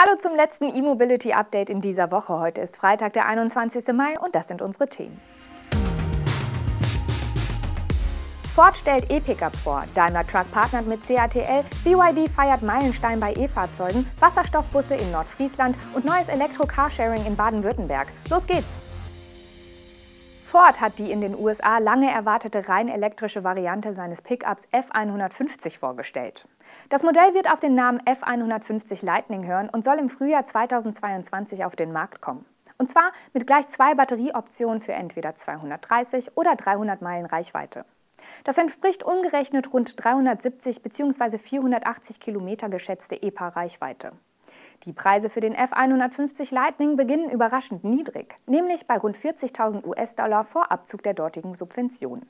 Hallo zum letzten E-Mobility Update in dieser Woche. Heute ist Freitag, der 21. Mai und das sind unsere Themen. Ford stellt E-Pickup vor, Daimler Truck partnert mit CATL, BYD feiert Meilenstein bei E-Fahrzeugen, Wasserstoffbusse in Nordfriesland und neues Elektro-Carsharing in Baden-Württemberg. Los geht's! Ford hat die in den USA lange erwartete rein elektrische Variante seines Pickups F150 vorgestellt. Das Modell wird auf den Namen F150 Lightning hören und soll im Frühjahr 2022 auf den Markt kommen. Und zwar mit gleich zwei Batterieoptionen für entweder 230 oder 300 Meilen Reichweite. Das entspricht umgerechnet rund 370 bzw. 480 Kilometer geschätzte EPA-Reichweite. Die Preise für den F150 Lightning beginnen überraschend niedrig, nämlich bei rund 40.000 US-Dollar vor Abzug der dortigen Subventionen.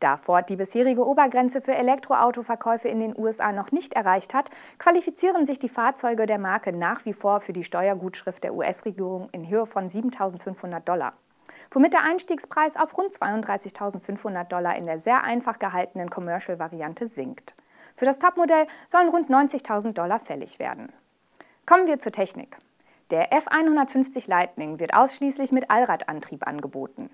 Da Ford die bisherige Obergrenze für Elektroautoverkäufe in den USA noch nicht erreicht hat, qualifizieren sich die Fahrzeuge der Marke nach wie vor für die Steuergutschrift der US-Regierung in Höhe von 7.500 Dollar, womit der Einstiegspreis auf rund 32.500 Dollar in der sehr einfach gehaltenen Commercial-Variante sinkt. Für das Topmodell sollen rund 90.000 Dollar fällig werden. Kommen wir zur Technik. Der F150 Lightning wird ausschließlich mit Allradantrieb angeboten.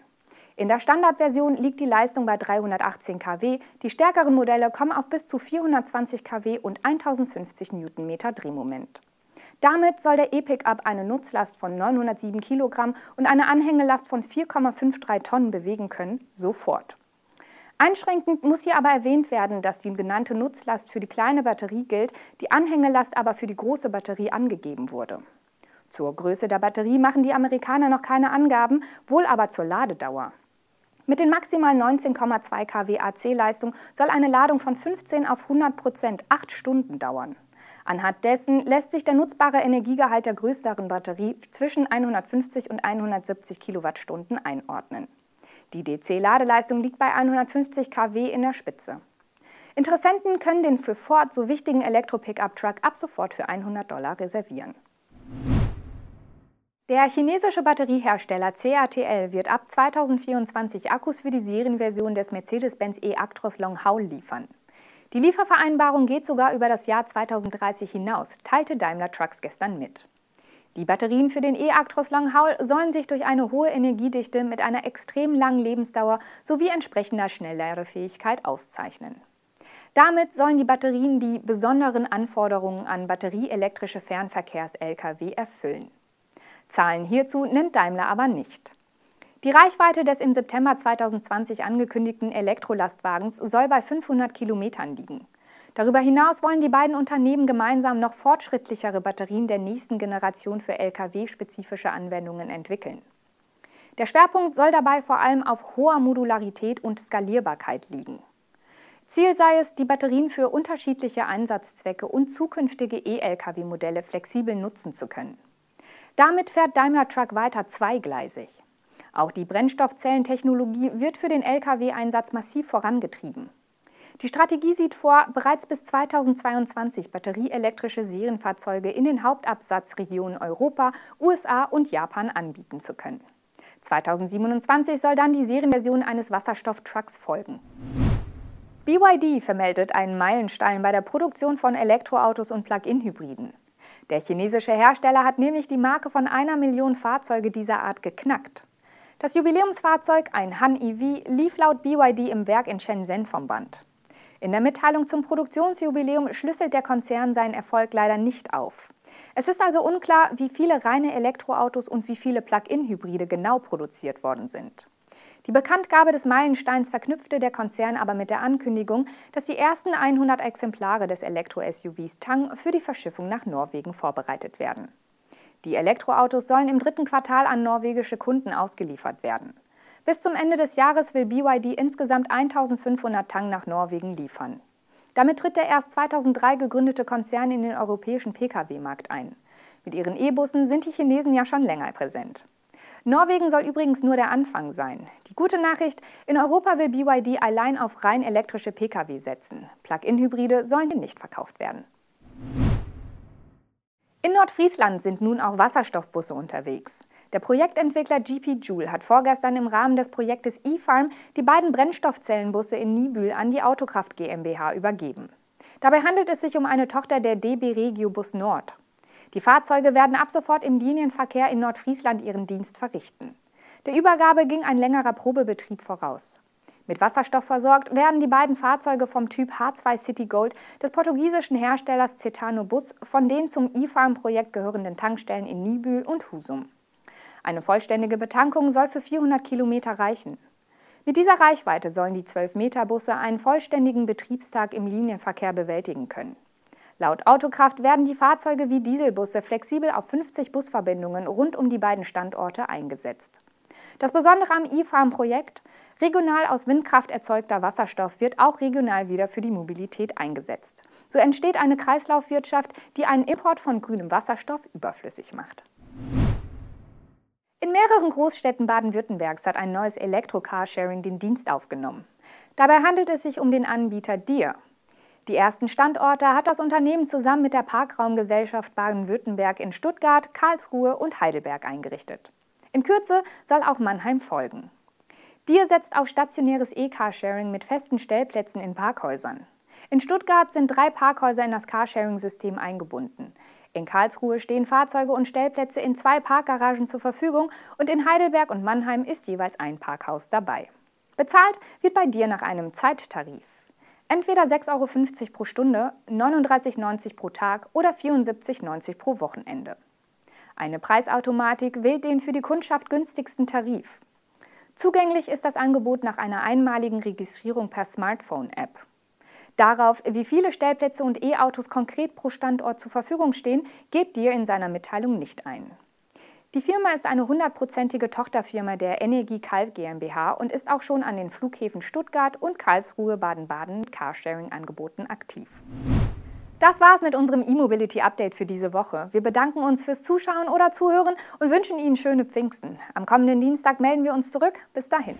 In der Standardversion liegt die Leistung bei 318 kW, die stärkeren Modelle kommen auf bis zu 420 kW und 1050 Newtonmeter Drehmoment. Damit soll der E-Pickup eine Nutzlast von 907 kg und eine Anhängelast von 4,53 Tonnen bewegen können, sofort. Einschränkend muss hier aber erwähnt werden, dass die genannte Nutzlast für die kleine Batterie gilt, die Anhängelast aber für die große Batterie angegeben wurde. Zur Größe der Batterie machen die Amerikaner noch keine Angaben, wohl aber zur Ladedauer. Mit den maximal 19,2 kW AC-Leistung soll eine Ladung von 15 auf 100 Prozent 8 Stunden dauern. Anhand dessen lässt sich der nutzbare Energiegehalt der größeren Batterie zwischen 150 und 170 Kilowattstunden einordnen. Die DC-Ladeleistung liegt bei 150 kW in der Spitze. Interessenten können den für Ford so wichtigen Elektro-Pickup-Truck ab sofort für 100 Dollar reservieren. Der chinesische Batteriehersteller CATL wird ab 2024 Akkus für die Serienversion des Mercedes-Benz E-Actros Long Haul liefern. Die Liefervereinbarung geht sogar über das Jahr 2030 hinaus, teilte Daimler Trucks gestern mit. Die Batterien für den E-Actros Langhaul sollen sich durch eine hohe Energiedichte mit einer extrem langen Lebensdauer sowie entsprechender Schnellladefähigkeit auszeichnen. Damit sollen die Batterien die besonderen Anforderungen an batterieelektrische Fernverkehrs-Lkw erfüllen. Zahlen hierzu nennt Daimler aber nicht. Die Reichweite des im September 2020 angekündigten Elektrolastwagens soll bei 500 Kilometern liegen. Darüber hinaus wollen die beiden Unternehmen gemeinsam noch fortschrittlichere Batterien der nächsten Generation für Lkw-spezifische Anwendungen entwickeln. Der Schwerpunkt soll dabei vor allem auf hoher Modularität und Skalierbarkeit liegen. Ziel sei es, die Batterien für unterschiedliche Einsatzzwecke und zukünftige E-Lkw-Modelle flexibel nutzen zu können. Damit fährt Daimler Truck weiter zweigleisig. Auch die Brennstoffzellentechnologie wird für den Lkw-Einsatz massiv vorangetrieben. Die Strategie sieht vor, bereits bis 2022 batterieelektrische Serienfahrzeuge in den Hauptabsatzregionen Europa, USA und Japan anbieten zu können. 2027 soll dann die Serienversion eines Wasserstofftrucks folgen. BYD vermeldet einen Meilenstein bei der Produktion von Elektroautos und Plug-in-Hybriden. Der chinesische Hersteller hat nämlich die Marke von einer Million Fahrzeuge dieser Art geknackt. Das Jubiläumsfahrzeug, ein Han EV, lief laut BYD im Werk in Shenzhen vom Band. In der Mitteilung zum Produktionsjubiläum schlüsselt der Konzern seinen Erfolg leider nicht auf. Es ist also unklar, wie viele reine Elektroautos und wie viele Plug-in-Hybride genau produziert worden sind. Die Bekanntgabe des Meilensteins verknüpfte der Konzern aber mit der Ankündigung, dass die ersten 100 Exemplare des Elektro-SUVs Tang für die Verschiffung nach Norwegen vorbereitet werden. Die Elektroautos sollen im dritten Quartal an norwegische Kunden ausgeliefert werden. Bis zum Ende des Jahres will BYD insgesamt 1500 Tang nach Norwegen liefern. Damit tritt der erst 2003 gegründete Konzern in den europäischen Pkw-Markt ein. Mit ihren E-Bussen sind die Chinesen ja schon länger präsent. Norwegen soll übrigens nur der Anfang sein. Die gute Nachricht, in Europa will BYD allein auf rein elektrische Pkw setzen. Plug-in-Hybride sollen hier nicht verkauft werden. In Nordfriesland sind nun auch Wasserstoffbusse unterwegs. Der Projektentwickler GP Joule hat vorgestern im Rahmen des Projektes eFarm die beiden Brennstoffzellenbusse in Nibül an die Autokraft GmbH übergeben. Dabei handelt es sich um eine Tochter der DB Regio Bus Nord. Die Fahrzeuge werden ab sofort im Linienverkehr in Nordfriesland ihren Dienst verrichten. Der Übergabe ging ein längerer Probebetrieb voraus. Mit Wasserstoff versorgt werden die beiden Fahrzeuge vom Typ H2 City Gold des portugiesischen Herstellers Cetano Bus von den zum E-Farm-Projekt gehörenden Tankstellen in Nibül und Husum. Eine vollständige Betankung soll für 400 Kilometer reichen. Mit dieser Reichweite sollen die 12-Meter-Busse einen vollständigen Betriebstag im Linienverkehr bewältigen können. Laut Autokraft werden die Fahrzeuge wie Dieselbusse flexibel auf 50 Busverbindungen rund um die beiden Standorte eingesetzt. Das Besondere am E-Farm-Projekt, regional aus Windkraft erzeugter Wasserstoff wird auch regional wieder für die Mobilität eingesetzt. So entsteht eine Kreislaufwirtschaft, die einen Import von grünem Wasserstoff überflüssig macht. In mehreren Großstädten Baden-Württembergs hat ein neues Elektro-Carsharing den Dienst aufgenommen. Dabei handelt es sich um den Anbieter Dir. Die ersten Standorte hat das Unternehmen zusammen mit der Parkraumgesellschaft Baden-Württemberg in Stuttgart, Karlsruhe und Heidelberg eingerichtet. In Kürze soll auch Mannheim folgen. Dir setzt auf stationäres E-Carsharing mit festen Stellplätzen in Parkhäusern. In Stuttgart sind drei Parkhäuser in das Carsharing-System eingebunden. In Karlsruhe stehen Fahrzeuge und Stellplätze in zwei Parkgaragen zur Verfügung und in Heidelberg und Mannheim ist jeweils ein Parkhaus dabei. Bezahlt wird bei dir nach einem Zeittarif. Entweder 6,50 Euro pro Stunde, 39,90 Euro pro Tag oder 74,90 Euro pro Wochenende. Eine Preisautomatik wählt den für die Kundschaft günstigsten Tarif. Zugänglich ist das Angebot nach einer einmaligen Registrierung per Smartphone-App. Darauf, wie viele Stellplätze und E-Autos konkret pro Standort zur Verfügung stehen, geht Dir in seiner Mitteilung nicht ein. Die Firma ist eine hundertprozentige Tochterfirma der Energie Kalb GmbH und ist auch schon an den Flughäfen Stuttgart und Karlsruhe Baden-Baden mit Carsharing-Angeboten aktiv. Das war's mit unserem E-Mobility-Update für diese Woche. Wir bedanken uns fürs Zuschauen oder Zuhören und wünschen Ihnen schöne Pfingsten. Am kommenden Dienstag melden wir uns zurück. Bis dahin.